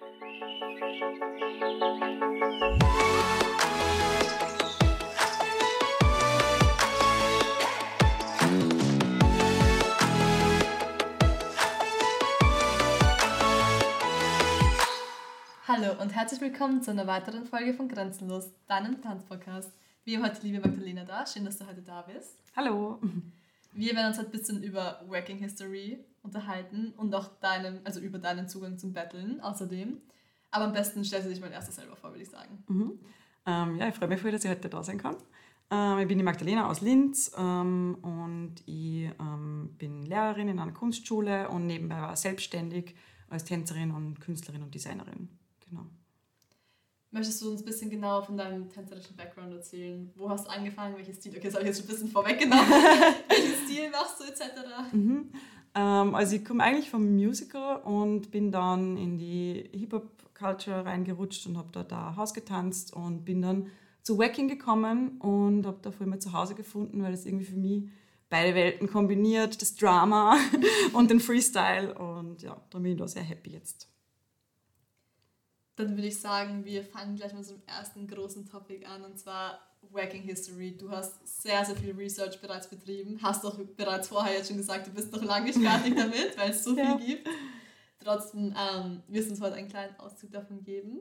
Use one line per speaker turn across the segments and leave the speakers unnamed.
Hallo und herzlich willkommen zu einer weiteren Folge von Grenzenlos, deinem Tanzpodcast. Wir haben heute liebe Magdalena da. Schön, dass du heute da bist.
Hallo.
Wir werden uns heute ein bisschen über Working History unterhalten und auch deinen, also über deinen Zugang zum Battlen außerdem. Aber am besten stellst du dich mal erst selber vor, würde ich sagen.
Mhm. Ähm, ja, ich freue mich voll, dass ich heute da sein kann. Ähm, ich bin die Magdalena aus Linz ähm, und ich ähm, bin Lehrerin in einer Kunstschule und nebenbei war selbstständig als Tänzerin und Künstlerin und Designerin. Genau.
Möchtest du uns ein bisschen genauer von deinem tänzerischen Background erzählen? Wo hast du angefangen? Welches Stil? Okay, das habe ich jetzt schon ein bisschen vorweggenommen. Welchen Stil machst du etc.?
Mhm. Ähm, also ich komme eigentlich vom Musical und bin dann in die Hip-Hop-Culture reingerutscht und habe da, da Haus getanzt und bin dann zu Wacking gekommen und habe da voll mal zu Hause gefunden, weil das irgendwie für mich beide Welten kombiniert, das Drama und den Freestyle und ja, da bin ich da sehr happy jetzt.
Dann würde ich sagen, wir fangen gleich mit einem ersten großen Topic an und zwar Wacking History. Du hast sehr, sehr viel Research bereits betrieben. Hast doch bereits vorher jetzt schon gesagt, du bist noch lange nicht fertig damit, weil es so viel ja. gibt. Trotzdem ähm, wirst du uns heute einen kleinen Auszug davon geben.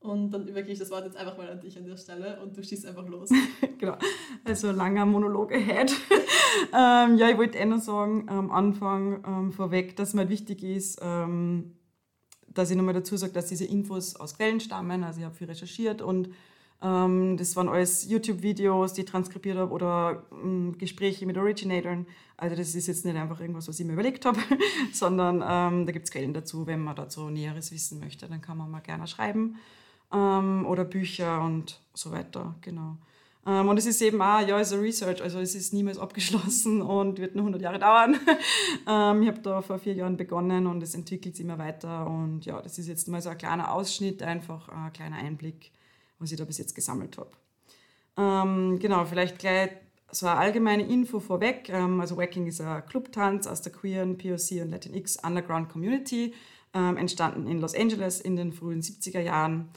Und dann übergebe ich das Wort jetzt einfach mal an dich an der Stelle und du schießt einfach los.
genau, also langer Monolog ahead. ähm, ja, ich wollte eh noch sagen, am Anfang ähm, vorweg, dass mir halt wichtig ist, ähm, dass ich nochmal dazu sage, dass diese Infos aus Quellen stammen. Also ich habe viel recherchiert und ähm, das waren alles YouTube-Videos, die ich transkribiert habe oder ähm, Gespräche mit Originatoren. Also das ist jetzt nicht einfach irgendwas, was ich mir überlegt habe, sondern ähm, da gibt es Quellen dazu. Wenn man dazu Näheres wissen möchte, dann kann man mal gerne schreiben. Ähm, oder Bücher und so weiter, genau. Ähm, und es ist eben auch, ja, es ist Research, also es ist niemals abgeschlossen und wird nur 100 Jahre dauern. ähm, ich habe da vor vier Jahren begonnen und es entwickelt sich immer weiter. Und ja, das ist jetzt mal so ein kleiner Ausschnitt, einfach ein kleiner Einblick, was ich da bis jetzt gesammelt habe. Ähm, genau, vielleicht gleich so eine allgemeine Info vorweg. Also Wacking ist ein Clubtanz aus der queeren, POC und Latinx Underground Community, entstanden in Los Angeles in den frühen 70er Jahren.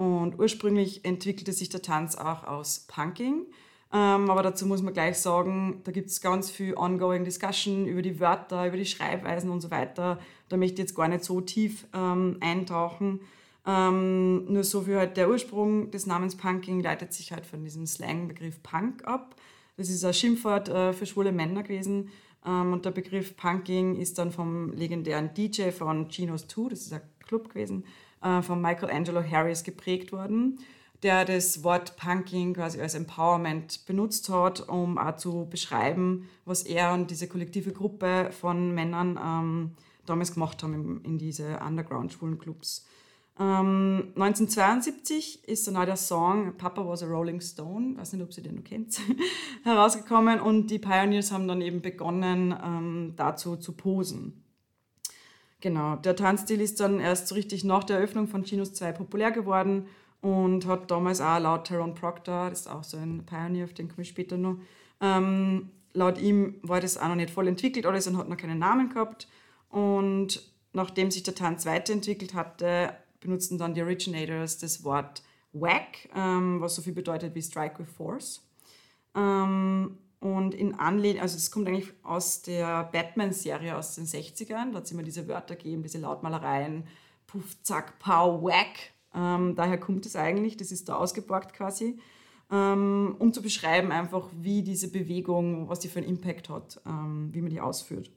Und ursprünglich entwickelte sich der Tanz auch aus Punking. Ähm, aber dazu muss man gleich sagen, da gibt es ganz viel ongoing Discussion über die Wörter, über die Schreibweisen und so weiter. Da möchte ich jetzt gar nicht so tief ähm, eintauchen. Ähm, nur so viel halt der Ursprung des Namens Punking leitet sich halt von diesem Slangbegriff Punk ab. Das ist ein Schimpfwort äh, für schwule Männer gewesen. Ähm, und der Begriff Punking ist dann vom legendären DJ von Geno's 2, das ist ein Club gewesen, äh, von Michelangelo Harris geprägt worden, der das Wort Punking quasi als Empowerment benutzt hat, um auch zu beschreiben, was er und diese kollektive Gruppe von Männern ähm, damals gemacht haben in, in diese Underground-Schwulenclubs. Ähm, 1972 ist dann auch der Song Papa was a Rolling Stone, weiß nicht, ob Sie den noch kennt, herausgekommen und die Pioneers haben dann eben begonnen, ähm, dazu zu posen. Genau, der Tanzstil ist dann erst so richtig nach der Eröffnung von Chinos 2 populär geworden und hat damals auch laut Tyrone Proctor, das ist auch so ein Pioneer, auf den komme ich später noch, ähm, laut ihm war das auch noch nicht voll entwickelt alles und hat noch keinen Namen gehabt. Und nachdem sich der Tanz weiterentwickelt hatte, benutzten dann die Originators das Wort Whack, ähm, was so viel bedeutet wie Strike with Force. Ähm, und in Anlehnung, also es kommt eigentlich aus der Batman-Serie aus den 60ern, da hat es immer diese Wörter gegeben, diese Lautmalereien, Puff, Zack, Pow, Whack. Ähm, daher kommt es eigentlich, das ist da ausgeborgt quasi, ähm, um zu beschreiben einfach, wie diese Bewegung, was die für einen Impact hat, ähm, wie man die ausführt.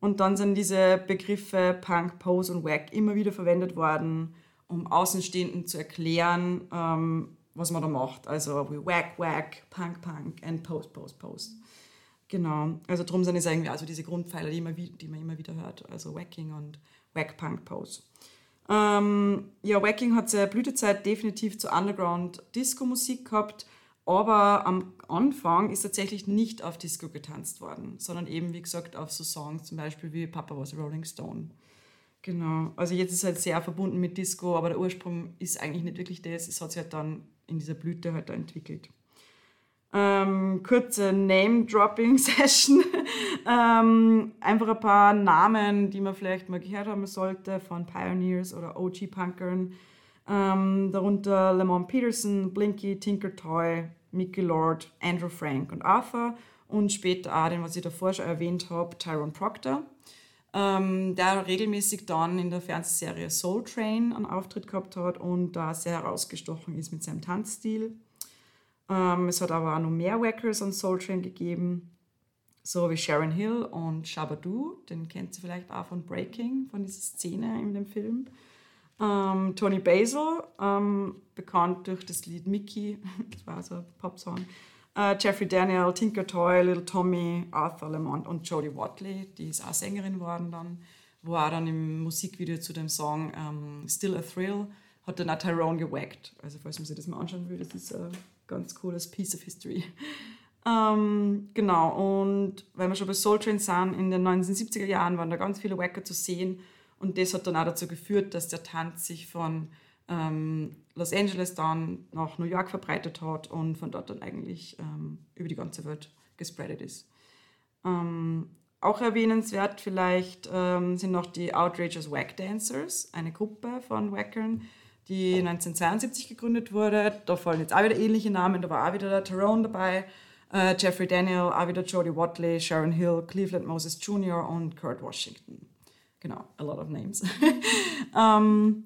Und dann sind diese Begriffe Punk, Pose und Whack immer wieder verwendet worden, um Außenstehenden zu erklären, ähm, was man da macht. Also wie Whack, Whack, Punk, Punk und Post, Post, Post. Genau. Also drum sind es irgendwie also diese Grundpfeiler, die, immer, die man immer wieder hört. Also Wacking und Whack, Punk, Pose. Ähm, ja, Wacking hat seine Blütezeit definitiv zur Underground-Disco-Musik gehabt, aber am Anfang ist tatsächlich nicht auf Disco getanzt worden, sondern eben, wie gesagt, auf so Songs zum Beispiel wie Papa was a Rolling Stone. Genau. Also jetzt ist es halt sehr verbunden mit Disco, aber der Ursprung ist eigentlich nicht wirklich das. Es hat sich halt dann in dieser Blüte halt entwickelt. Ähm, kurze Name-Dropping-Session. ähm, einfach ein paar Namen, die man vielleicht mal gehört haben sollte, von Pioneers oder OG-Punkern. Ähm, darunter Lamont Peterson, Blinky, Tinker Toy, Mickey Lord, Andrew Frank und Arthur. Und später auch den, was ich davor schon erwähnt habe, Tyrone Proctor. Ähm, der regelmäßig dann in der Fernsehserie Soul Train einen Auftritt gehabt hat und da sehr herausgestochen ist mit seinem Tanzstil. Ähm, es hat aber auch noch mehr Wackers an Soul Train gegeben, so wie Sharon Hill und Shabadoo, den kennt sie vielleicht auch von Breaking, von dieser Szene in dem Film. Ähm, Tony Basil, ähm, bekannt durch das Lied Mickey, das war so ein Popsong. Äh, Jeffrey Daniel, Tinker Toy, Little Tommy, Arthur Lemont und Jodie Watley, die ist auch Sängerin geworden dann, auch dann im Musikvideo zu dem Song ähm, Still a Thrill hat dann auch Tyrone gewackt. Also falls man sich das mal anschauen will, das ist ein ganz cooles Piece of History. Ähm, genau, und weil wir schon bei Soul Train sind, in den 1970er Jahren waren da ganz viele Wacker zu sehen und das hat dann auch dazu geführt, dass der Tanz sich von ähm, Los Angeles dann nach New York verbreitet hat und von dort dann eigentlich ähm, über die ganze Welt gespreadet ist. Ähm, auch erwähnenswert vielleicht ähm, sind noch die Outrageous Wack Dancers, eine Gruppe von Wackern, die 1972 gegründet wurde. Da fallen jetzt auch wieder ähnliche Namen, da war auch wieder der Tyrone dabei, äh, Jeffrey Daniel, auch wieder Jodie Watley, Sharon Hill, Cleveland Moses Jr. und Kurt Washington. Genau, a lot of names. ähm,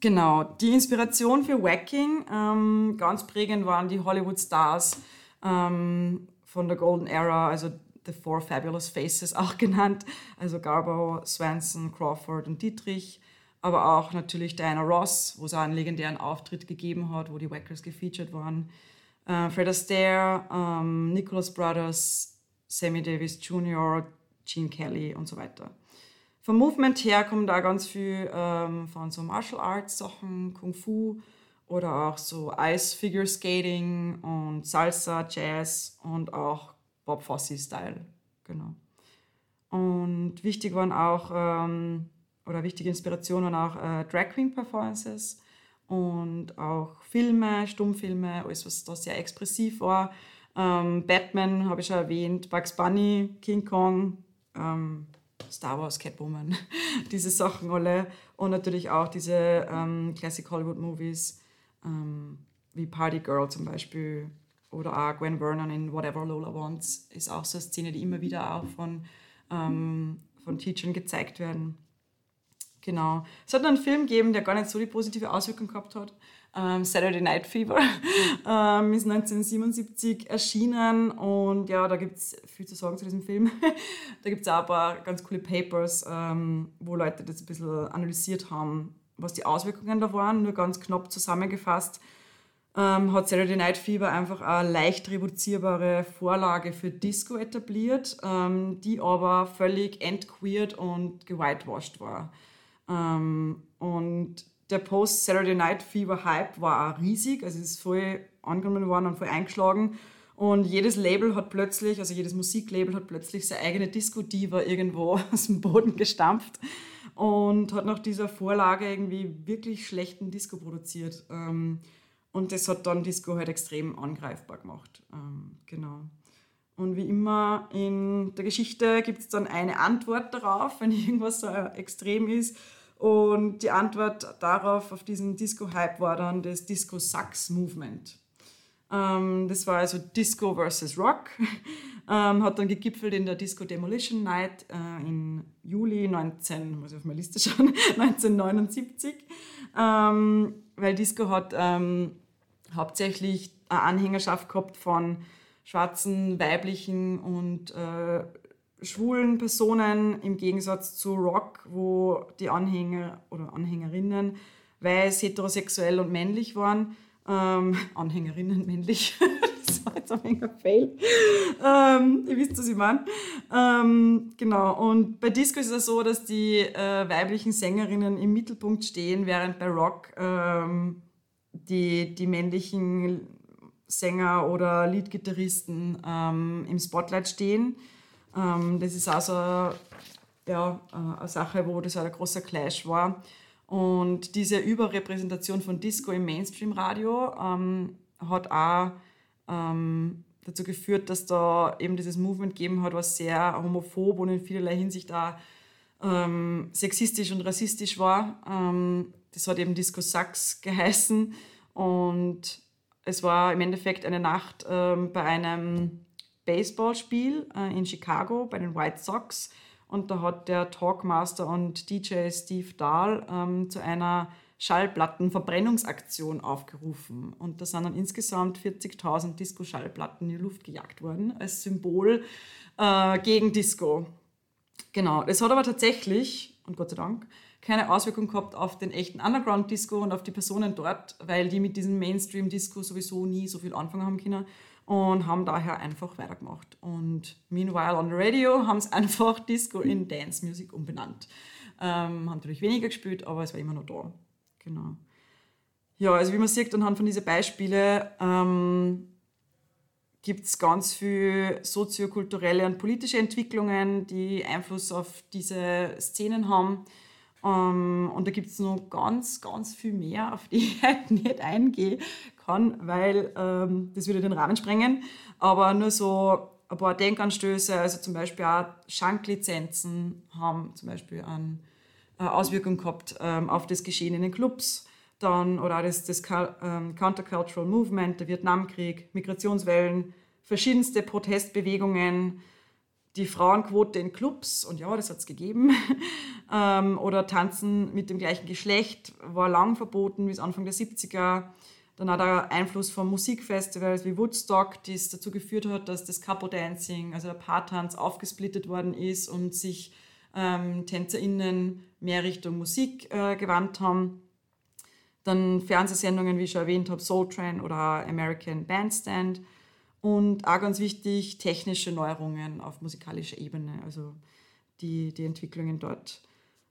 genau, die Inspiration für Wacking, ähm, ganz prägend waren die Hollywood Stars ähm, von der Golden Era, also The Four Fabulous Faces auch genannt, also Garbo, Swanson, Crawford und Dietrich, aber auch natürlich Diana Ross, wo es einen legendären Auftritt gegeben hat, wo die Wackers gefeatured waren, äh, Fred Astaire, ähm, Nicholas Brothers, Sammy Davis Jr., Gene Kelly und so weiter. Vom Movement her kommt da ganz viel ähm, von so Martial Arts Sachen, Kung Fu oder auch so Ice Figure Skating und Salsa, Jazz und auch Bob Fosse Style. Genau. Und wichtig waren auch, ähm, oder wichtige Inspirationen waren auch äh, Drag Queen Performances und auch Filme, Stummfilme, alles was da sehr expressiv war. Ähm, Batman habe ich schon erwähnt, Bugs Bunny, King Kong, ähm, Star Wars, Catwoman, diese Sachen alle. Und natürlich auch diese ähm, Classic Hollywood Movies ähm, wie Party Girl zum Beispiel oder auch Gwen Vernon in Whatever Lola Wants ist auch so eine Szene, die immer wieder auch von, ähm, von Teachern gezeigt werden. Genau. Es hat einen Film gegeben, der gar nicht so die positive Auswirkung gehabt hat. Ähm, Saturday Night Fever ähm, ist 1977 erschienen und ja, da gibt es viel zu sagen zu diesem Film. da gibt es auch ein paar ganz coole Papers, ähm, wo Leute das ein bisschen analysiert haben, was die Auswirkungen da waren. Nur ganz knapp zusammengefasst ähm, hat Saturday Night Fever einfach eine leicht reproduzierbare Vorlage für Disco etabliert, ähm, die aber völlig entqueert und gewhitewashed war. Ähm, und der Post-Saturday Night Fever Hype war auch riesig, also es ist voll angenommen worden und voll eingeschlagen. Und jedes Label hat plötzlich, also jedes Musiklabel hat plötzlich seine eigene Disco-Diva irgendwo aus dem Boden gestampft und hat nach dieser Vorlage irgendwie wirklich schlechten Disco produziert. Ähm, und das hat dann Disco halt extrem angreifbar gemacht. Ähm, genau. Und wie immer in der Geschichte gibt es dann eine Antwort darauf, wenn irgendwas so extrem ist. Und die Antwort darauf, auf diesen Disco-Hype, war dann das Disco-Sucks-Movement. Ähm, das war also Disco versus Rock. ähm, hat dann gegipfelt in der Disco Demolition Night äh, im Juli 19, muss ich auf meine Liste schauen, 1979. Ähm, weil Disco hat ähm, hauptsächlich eine Anhängerschaft gehabt von schwarzen, weiblichen und äh, schwulen Personen im Gegensatz zu Rock, wo die Anhänger oder Anhängerinnen weiß, heterosexuell und männlich waren. Ähm, Anhängerinnen männlich. das war jetzt ein wenig Fail. Ähm, ihr wisst, was ich meine. Ähm, genau. Und bei Disco ist es so, dass die äh, weiblichen Sängerinnen im Mittelpunkt stehen, während bei Rock ähm, die, die männlichen Sänger oder Leadgitarristen ähm, im Spotlight stehen. Ähm, das ist also ja, äh, eine Sache, wo das ein großer Clash war. Und diese Überrepräsentation von Disco im Mainstream-Radio ähm, hat auch ähm, dazu geführt, dass da eben dieses Movement gegeben hat, was sehr homophob und in vielerlei Hinsicht auch ähm, sexistisch und rassistisch war. Ähm, das hat eben Disco Sax geheißen und es war im Endeffekt eine Nacht ähm, bei einem Baseballspiel äh, in Chicago bei den White Sox und da hat der Talkmaster und DJ Steve Dahl ähm, zu einer Schallplattenverbrennungsaktion aufgerufen. Und da sind dann insgesamt 40.000 Disco-Schallplatten in die Luft gejagt worden, als Symbol äh, gegen Disco. Genau, das hat aber tatsächlich, und Gott sei Dank, keine Auswirkung gehabt auf den echten Underground-Disco und auf die Personen dort, weil die mit diesem Mainstream-Disco sowieso nie so viel anfangen haben können und haben daher einfach weitergemacht. Und meanwhile on the radio haben sie einfach Disco in Dance Music umbenannt. Ähm, haben natürlich weniger gespielt, aber es war immer noch da. Genau. Ja, also wie man sieht anhand von diesen Beispielen, ähm, gibt es ganz viele soziokulturelle und politische Entwicklungen, die Einfluss auf diese Szenen haben. Ähm, und da gibt es noch ganz, ganz viel mehr, auf die ich halt nicht eingehen kann, weil ähm, das würde den Rahmen sprengen. Aber nur so ein paar Denkanstöße, also zum Beispiel auch Schanklizenzen haben zum Beispiel eine Auswirkung gehabt ähm, auf das Geschehen in den Clubs. Dann, oder auch das, das ähm, Countercultural Movement, der Vietnamkrieg, Migrationswellen, verschiedenste Protestbewegungen, die Frauenquote in Clubs, und ja, das hat es gegeben, ähm, oder Tanzen mit dem gleichen Geschlecht war lang verboten bis Anfang der 70er. Dann hat der Einfluss von Musikfestivals wie Woodstock, die es dazu geführt hat, dass das Couple Dancing, also der Paartanz, aufgesplittet worden ist und sich ähm, TänzerInnen mehr Richtung Musik äh, gewandt haben. Dann Fernsehsendungen, wie ich schon erwähnt habe, Soul Train oder American Bandstand. Und auch ganz wichtig, technische Neuerungen auf musikalischer Ebene, also die, die Entwicklungen dort.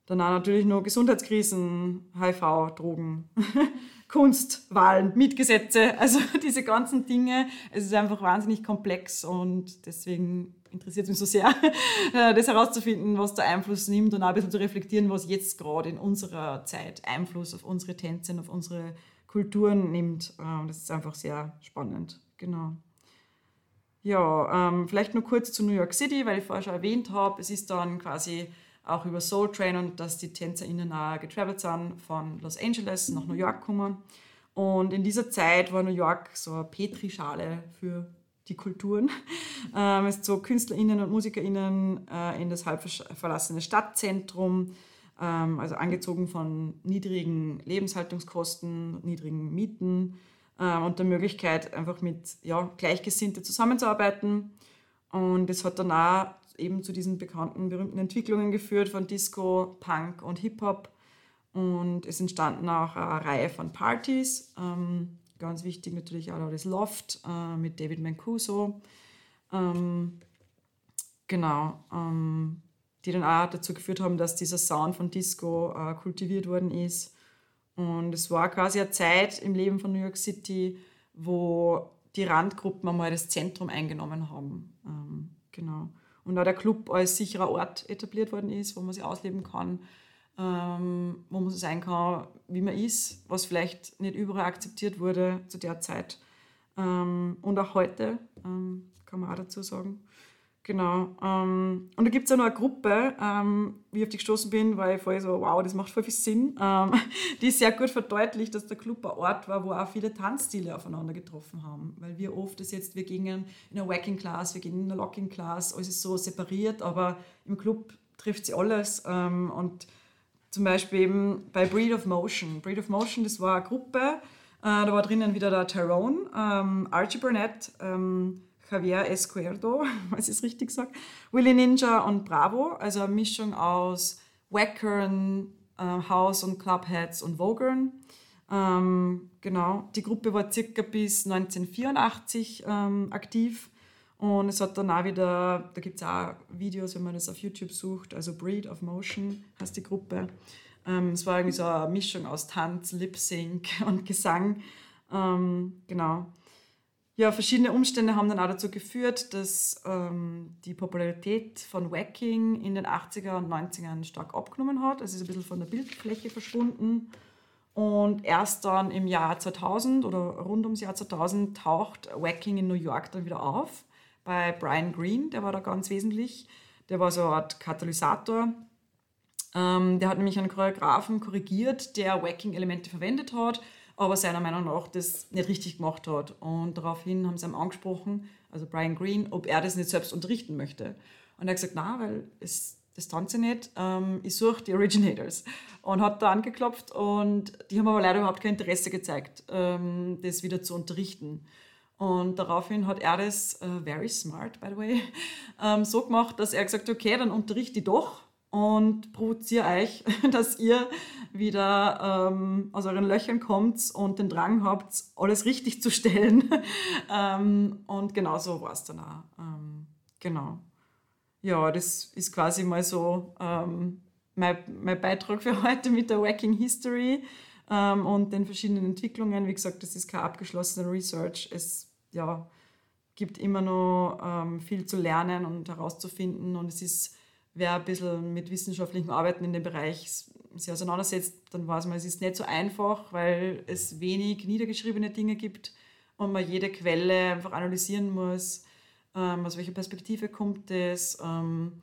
Dann auch natürlich noch Gesundheitskrisen, HIV, Drogen, Kunst, Wahlen, Mietgesetze, also diese ganzen Dinge. Es ist einfach wahnsinnig komplex und deswegen interessiert es mich so sehr, äh, das herauszufinden, was der Einfluss nimmt und auch ein bisschen zu reflektieren, was jetzt gerade in unserer Zeit Einfluss auf unsere Tänze und auf unsere Kulturen nimmt. Äh, das ist einfach sehr spannend. Genau. Ja, ähm, vielleicht nur kurz zu New York City, weil ich vorher schon erwähnt habe, es ist dann quasi auch über Soul Train und dass die TänzerInnen auch getravelt sind von Los Angeles nach New York gekommen. Und in dieser Zeit war New York so eine Petrischale für die Kulturen. Ähm, es zog KünstlerInnen und MusikerInnen äh, in das halb verlassene Stadtzentrum, ähm, also angezogen von niedrigen Lebenshaltungskosten, niedrigen Mieten äh, und der Möglichkeit, einfach mit ja, Gleichgesinnten zusammenzuarbeiten. Und es hat dann auch eben zu diesen bekannten, berühmten Entwicklungen geführt von Disco, Punk und Hip-Hop. Und es entstanden auch eine Reihe von Partys. Ähm, ganz wichtig natürlich auch das Loft äh, mit David Mancuso. Ähm, genau. Ähm, die dann auch dazu geführt haben, dass dieser Sound von Disco äh, kultiviert worden ist. Und es war quasi eine Zeit im Leben von New York City, wo die Randgruppen einmal das Zentrum eingenommen haben. Ähm, genau. Und auch der Club als sicherer Ort etabliert worden ist, wo man sich ausleben kann, ähm, wo man so sein kann, wie man ist, was vielleicht nicht überall akzeptiert wurde zu der Zeit. Ähm, und auch heute, ähm, kann man auch dazu sagen. Genau. Ähm, und da gibt es ja noch eine Gruppe, ähm, wie ich auf die gestoßen bin, weil ich voll so, wow, das macht voll viel Sinn. Ähm, die sehr gut verdeutlicht, dass der Club ein Ort war, wo auch viele Tanzstile aufeinander getroffen haben. Weil wir oft das jetzt, wir gingen in einer Wacking Class, wir gehen in einer Locking Class, alles ist so separiert, aber im Club trifft sie alles. Ähm, und zum Beispiel eben bei Breed of Motion. Breed of Motion, das war eine Gruppe, äh, da war drinnen wieder der Tyrone, ähm, Archie Burnett, ähm, Javier Escuerdo, was ich es richtig sage, Willy Ninja und Bravo, also eine Mischung aus Wackern, äh, House- und Clubheads und Vogern. Ähm, genau, die Gruppe war circa bis 1984 ähm, aktiv und es hat dann auch wieder, da gibt es auch Videos, wenn man das auf YouTube sucht, also Breed of Motion heißt die Gruppe. Ähm, es war irgendwie so eine Mischung aus Tanz, Lip Sync und Gesang. Ähm, genau ja, verschiedene Umstände haben dann auch dazu geführt, dass ähm, die Popularität von Wacking in den 80er und 90ern stark abgenommen hat. Es ist ein bisschen von der Bildfläche verschwunden. Und erst dann im Jahr 2000 oder rund ums Jahr 2000 taucht Wacking in New York dann wieder auf bei Brian Green, der war da ganz wesentlich. Der war so eine Art Katalysator. Ähm, der hat nämlich einen Choreografen korrigiert, der Wacking-Elemente verwendet hat, aber seiner Meinung nach das nicht richtig gemacht hat. Und daraufhin haben sie ihm angesprochen, also Brian Green, ob er das nicht selbst unterrichten möchte. Und er hat gesagt, na, weil es das tanze ich nicht, ähm, ich suche die Originators. Und hat da angeklopft und die haben aber leider überhaupt kein Interesse gezeigt, ähm, das wieder zu unterrichten. Und daraufhin hat er das, uh, very smart by the way, ähm, so gemacht, dass er gesagt hat, okay, dann unterrichte ich doch und provoziere euch, dass ihr wieder ähm, aus euren Löchern kommt und den Drang habt, alles richtig zu stellen. ähm, und genau so war es dann auch. Ähm, genau ja, das ist quasi mal so ähm, mein, mein Beitrag für heute mit der Wacking History ähm, und den verschiedenen Entwicklungen. Wie gesagt, das ist kein abgeschlossener Research. Es ja, gibt immer noch ähm, viel zu lernen und herauszufinden und es ist, wer ein bisschen mit wissenschaftlichem Arbeiten in dem Bereich sich auseinandersetzt, dann weiß man, es ist nicht so einfach, weil es wenig niedergeschriebene Dinge gibt und man jede Quelle einfach analysieren muss ähm, aus welcher Perspektive kommt es, ähm,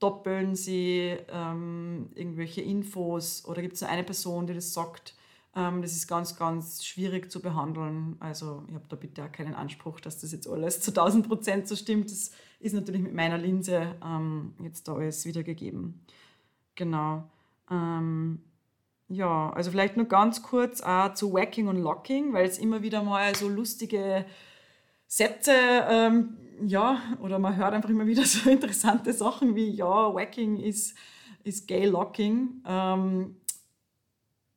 doppeln sie ähm, irgendwelche Infos oder gibt es nur eine Person, die das sagt. Ähm, das ist ganz, ganz schwierig zu behandeln. Also ich habe da bitte auch keinen Anspruch, dass das jetzt alles zu 1000 Prozent so stimmt. Das ist natürlich mit meiner Linse ähm, jetzt da alles wiedergegeben. Genau. Ähm, ja, also vielleicht nur ganz kurz auch zu Wacking und Locking, weil es immer wieder mal so lustige Sätze ähm, ja, oder man hört einfach immer wieder so interessante Sachen wie, ja, Wacking ist, ist Gay Locking.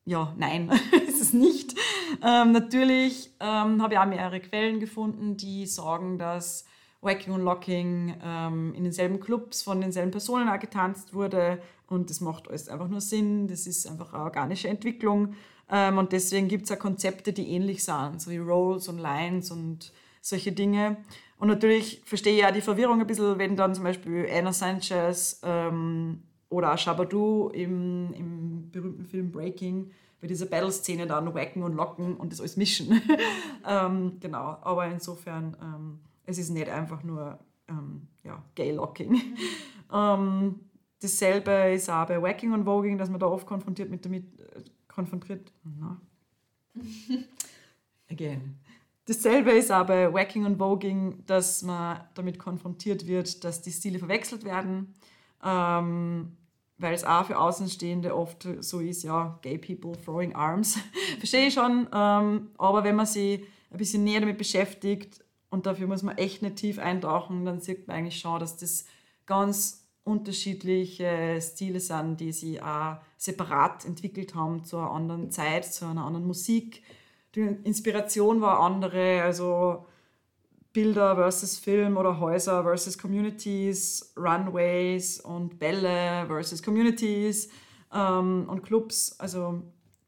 Ja, nein, ist es nicht. Ähm, natürlich ähm, habe ich auch mehrere Quellen gefunden, die sagen, dass Wacking und Locking ähm, in denselben Clubs von denselben Personen auch getanzt wurde und das macht alles einfach nur Sinn. Das ist einfach eine organische Entwicklung ähm, und deswegen gibt es auch Konzepte, die ähnlich sind, so wie Rolls und Lines und solche Dinge. Und natürlich verstehe ich ja die Verwirrung ein bisschen, wenn dann zum Beispiel Anna Sanchez ähm, oder Shabadoo im, im berühmten Film Breaking bei dieser Battle-Szene dann wacken und locken und das alles mischen. ähm, genau, aber insofern, ähm, es ist nicht einfach nur ähm, ja, Gay-Locking. Ähm, dasselbe ist auch bei Wacking und Voging, dass man da oft konfrontiert mit damit, äh, konfrontiert, na, again, Dasselbe ist auch bei Wacking und Voging, dass man damit konfrontiert wird, dass die Stile verwechselt werden, ähm, weil es auch für Außenstehende oft so ist, ja, gay people throwing arms. Verstehe ich schon, ähm, aber wenn man sich ein bisschen näher damit beschäftigt und dafür muss man echt nicht tief eintauchen, dann sieht man eigentlich schon, dass das ganz unterschiedliche Stile sind, die sie auch separat entwickelt haben zu einer anderen Zeit, zu einer anderen Musik die Inspiration war andere, also Bilder versus Film oder Häuser versus Communities, Runways und Bälle versus Communities ähm, und Clubs. Also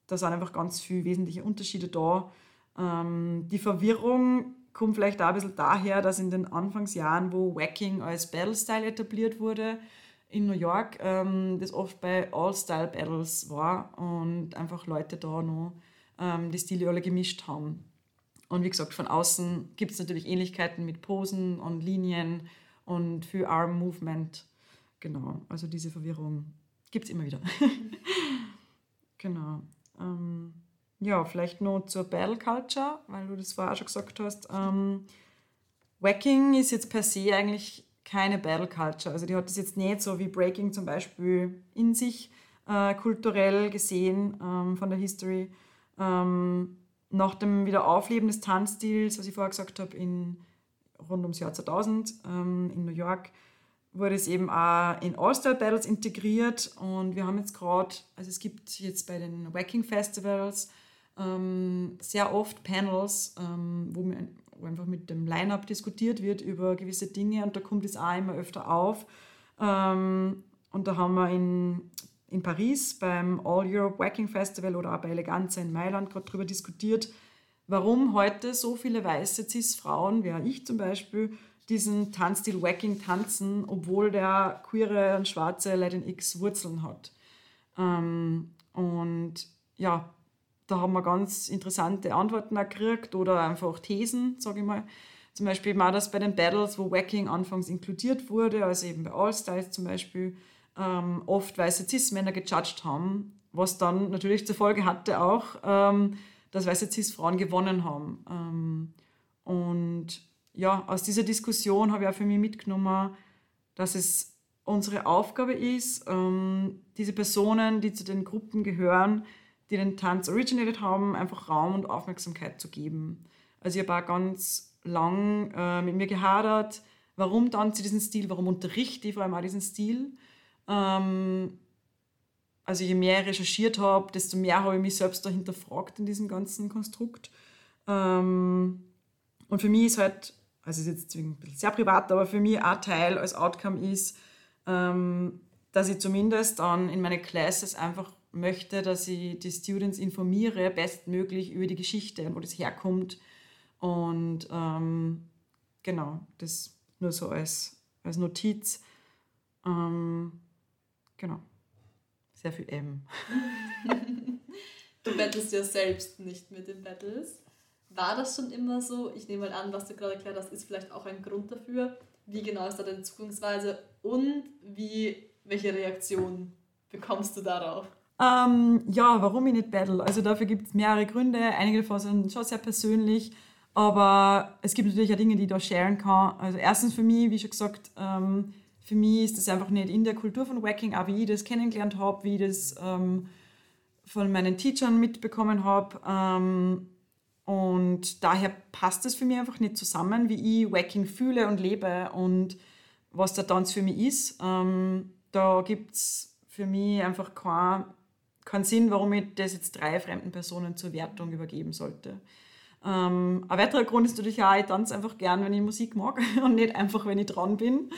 da sind einfach ganz viele wesentliche Unterschiede da. Ähm, die Verwirrung kommt vielleicht auch ein bisschen daher, dass in den Anfangsjahren, wo Wacking als Battle-Style etabliert wurde, in New York, ähm, das oft bei All-Style-Battles war und einfach Leute da noch ähm, die Stile alle gemischt haben. Und wie gesagt, von außen gibt es natürlich Ähnlichkeiten mit Posen und Linien und viel Arm-Movement. Genau, also diese Verwirrung gibt es immer wieder. genau. Ähm, ja, vielleicht noch zur Battle Culture, weil du das vorher auch schon gesagt hast. Ähm, Wacking ist jetzt per se eigentlich keine Battle Culture. Also die hat das jetzt nicht so wie Breaking zum Beispiel in sich äh, kulturell gesehen ähm, von der History, ähm, nach dem Wiederaufleben des Tanzstils, was ich vorher gesagt habe, in, rund ums Jahr 2000 ähm, in New York, wurde es eben auch in All-Star-Battles integriert und wir haben jetzt gerade, also es gibt jetzt bei den Wacking Festivals ähm, sehr oft Panels, ähm, wo, wir, wo, einfach mit dem Line-Up diskutiert wird über gewisse Dinge und da kommt es auch immer öfter auf. Ähm, und da haben wir in in Paris beim All Europe Wacking Festival oder auch bei Eleganza in Mailand gerade darüber diskutiert, warum heute so viele weiße Cis-Frauen, wie ich zum Beispiel, diesen Tanzstil Wacking tanzen, obwohl der queere und schwarze Latin X Wurzeln hat. Ähm, und ja, da haben wir ganz interessante Antworten gekriegt oder einfach Thesen, sage ich mal. Zum Beispiel mal das bei den Battles, wo Wacking anfangs inkludiert wurde, also eben bei All Styles zum Beispiel, ähm, oft weiße Cis-Männer gejudged haben, was dann natürlich zur Folge hatte auch, ähm, dass weiße Cis-Frauen gewonnen haben. Ähm, und ja, aus dieser Diskussion habe ich auch für mich mitgenommen, dass es unsere Aufgabe ist, ähm, diese Personen, die zu den Gruppen gehören, die den Tanz originated haben, einfach Raum und Aufmerksamkeit zu geben. Also ich habe auch ganz lang äh, mit mir gehadert, warum tanze ich diesen Stil, warum unterrichte ich vor allem auch diesen Stil. Ähm, also je mehr ich recherchiert habe, desto mehr habe ich mich selbst dahinter fragt in diesem ganzen Konstrukt. Ähm, und für mich ist halt, also ist jetzt ein bisschen sehr privat, aber für mich ein Teil als Outcome ist, ähm, dass ich zumindest dann in meine Classes einfach möchte, dass ich die Students informiere, bestmöglich über die Geschichte wo das herkommt. Und ähm, genau, das nur so als, als Notiz. Ähm, genau. Sehr viel M.
du battlest ja selbst nicht mit den Battles. War das schon immer so? Ich nehme mal an, was du gerade erklärt hast, ist vielleicht auch ein Grund dafür. Wie genau ist da deine Zugangsweise und wie, welche Reaktion bekommst du darauf?
Ähm, ja, warum ich nicht battle? Also dafür gibt es mehrere Gründe. Einige davon sind schon sehr persönlich, aber es gibt natürlich auch Dinge, die ich da sharen kann. Also erstens für mich, wie schon gesagt, ähm, für mich ist das einfach nicht in der Kultur von Wacking, auch wie ich das kennengelernt habe, wie ich das ähm, von meinen Teachern mitbekommen habe. Ähm, und daher passt es für mich einfach nicht zusammen, wie ich Wacking fühle und lebe und was der Tanz für mich ist. Ähm, da gibt es für mich einfach kein keinen Sinn, warum ich das jetzt drei fremden Personen zur Wertung übergeben sollte. Ähm, ein weiterer Grund ist natürlich auch, ich tanze einfach gern, wenn ich Musik mag und nicht einfach, wenn ich dran bin.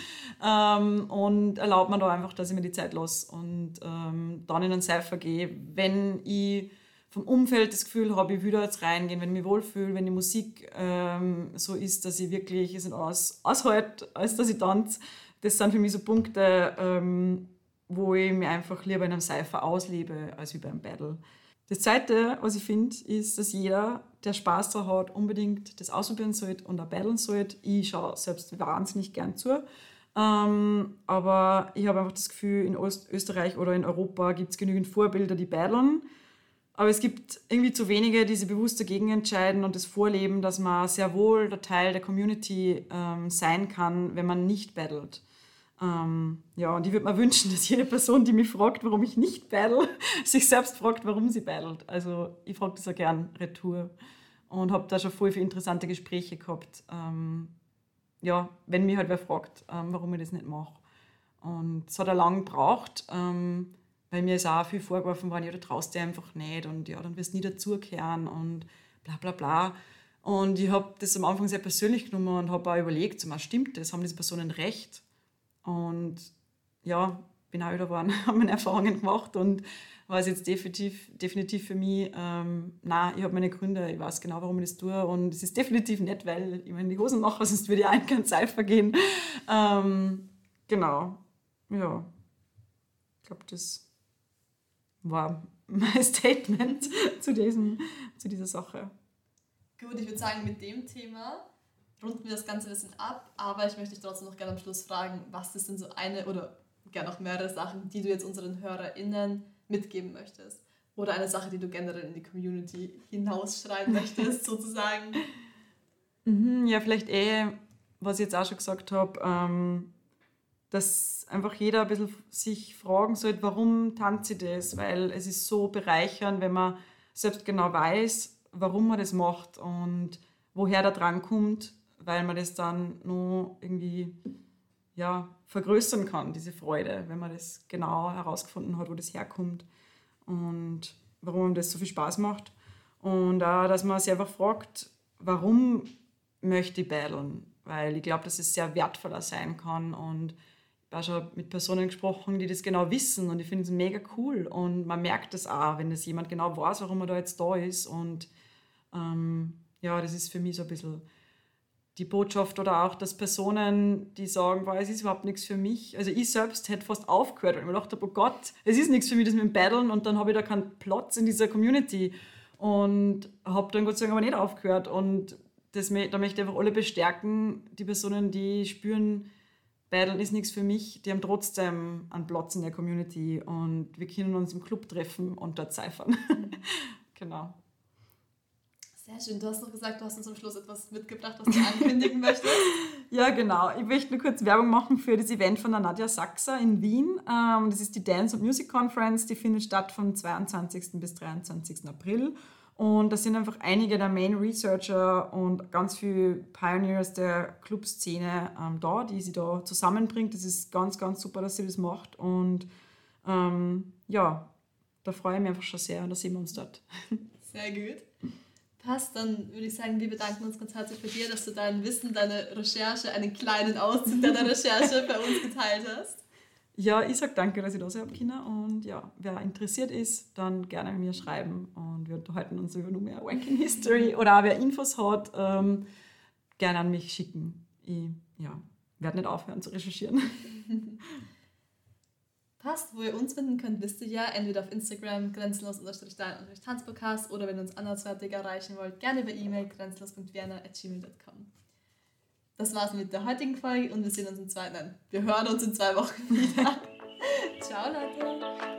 Ähm, und erlaubt mir da einfach, dass ich mir die Zeit lasse und ähm, dann in einen Cypher gehe, wenn ich vom Umfeld das Gefühl habe, ich will da jetzt reingehen, wenn ich mich wohlfühle, wenn die Musik ähm, so ist, dass ich wirklich es aus, aushalte, als dass ich tanze. Das sind für mich so Punkte, ähm, wo ich mir einfach lieber in einem Cypher auslebe, als wie beim Battle. Das Zweite, was ich finde, ist, dass jeder, der Spaß daran hat, unbedingt das ausprobieren sollte und auch battlen sollte. Ich schaue selbst wahnsinnig gern zu. Ähm, aber ich habe einfach das Gefühl, in Österreich oder in Europa gibt es genügend Vorbilder, die battlen. Aber es gibt irgendwie zu wenige, die sich bewusst dagegen entscheiden und das vorleben, dass man sehr wohl der Teil der Community ähm, sein kann, wenn man nicht battelt. Ähm, ja, und ich würde mir wünschen, dass jede Person, die mich fragt, warum ich nicht battle, sich selbst fragt, warum sie battelt. Also ich frage das auch gern retour und habe da schon voll viele interessante Gespräche gehabt. Ähm, ja, wenn mich halt wer fragt, ähm, warum ich das nicht mache. Und es hat auch lange gebraucht, ähm, weil mir ist auch viel vorgeworfen worden, ja, du traust dir einfach nicht und ja, dann wirst du nie dazukehren und bla bla bla. Und ich habe das am Anfang sehr persönlich genommen und habe auch überlegt, so, stimmt das, haben diese Personen recht? Und ja, bin auch wieder geworden, habe meine Erfahrungen gemacht und war es jetzt definitiv, definitiv für mich, ähm, na, ich habe meine Gründe, ich weiß genau, warum ich das tue und es ist definitiv nicht, weil ich meine die Hosen mache, sonst würde ich auch in kein Cypher gehen. Ähm, genau, ja, ich glaube, das war mein Statement zu, diesem, zu dieser Sache.
Gut, ich würde sagen, mit dem Thema runden wir das Ganze ein bisschen ab, aber ich möchte dich trotzdem noch gerne am Schluss fragen, was ist denn so eine oder gerne noch mehrere Sachen, die du jetzt unseren HörerInnen mitgeben möchtest? Oder eine Sache, die du generell in die Community hinausschreiben möchtest, sozusagen?
Mhm, ja, vielleicht eh, was ich jetzt auch schon gesagt habe, ähm, dass einfach jeder ein bisschen sich fragen sollte, warum tanze ich das? Weil es ist so bereichernd, wenn man selbst genau weiß, warum man das macht und woher der dran kommt weil man das dann nur irgendwie ja, vergrößern kann, diese Freude, wenn man das genau herausgefunden hat, wo das herkommt und warum das so viel Spaß macht. Und auch, dass man sich einfach fragt, warum möchte ich battlen? Weil ich glaube, dass es sehr wertvoller sein kann und ich habe schon mit Personen gesprochen, die das genau wissen und ich finde es mega cool und man merkt das auch, wenn das jemand genau weiß, warum er da jetzt da ist und ähm, ja, das ist für mich so ein bisschen die Botschaft oder auch, dass Personen, die sagen, boah, es ist überhaupt nichts für mich. Also ich selbst hätte fast aufgehört, weil ich mir dachte, oh Gott, es ist nichts für mich, das mit dem Battlen und dann habe ich da keinen Platz in dieser Community. Und habe dann Gott sei Dank aber nicht aufgehört. Und das, da möchte ich einfach alle bestärken, die Personen, die spüren, Battlen ist nichts für mich, die haben trotzdem einen Platz in der Community und wir können uns im Club treffen und dort. Mhm. genau.
Sehr schön. Du hast noch gesagt, du hast uns am Schluss etwas mitgebracht, was du ankündigen möchtest.
Ja, genau. Ich möchte nur kurz Werbung machen für das Event von der Nadja Sachser in Wien. Ähm, das ist die Dance and Music Conference. Die findet statt vom 22. bis 23. April. Und da sind einfach einige der Main Researcher und ganz viele Pioneers der Clubszene ähm, da, die sie da zusammenbringt. Das ist ganz, ganz super, dass sie das macht. Und ähm, ja, da freue ich mich einfach schon sehr und da sehen wir uns dort.
Sehr gut. Passt, dann würde ich sagen, wir bedanken uns ganz herzlich bei dir, dass du dein Wissen, deine Recherche, einen kleinen Auszug deiner Recherche bei uns geteilt hast.
Ja, ich sage danke, dass ich da sein habe, Kinder. Und ja, wer interessiert ist, dann gerne mir schreiben. Und wir unterhalten uns über nur mehr Wanking History. Oder auch wer Infos hat, ähm, gerne an mich schicken. Ich ja, werde nicht aufhören zu recherchieren.
Passt, wo ihr uns finden könnt, wisst ihr ja, entweder auf Instagram grenzenlos-tanzpodcast oder wenn ihr uns anderswertig erreichen wollt, gerne über E-Mail grenzenlos.vienna.gmail.com. Das war's mit der heutigen Folge und wir sehen uns in zwei, nein, wir hören uns in zwei Wochen wieder. Ciao Leute!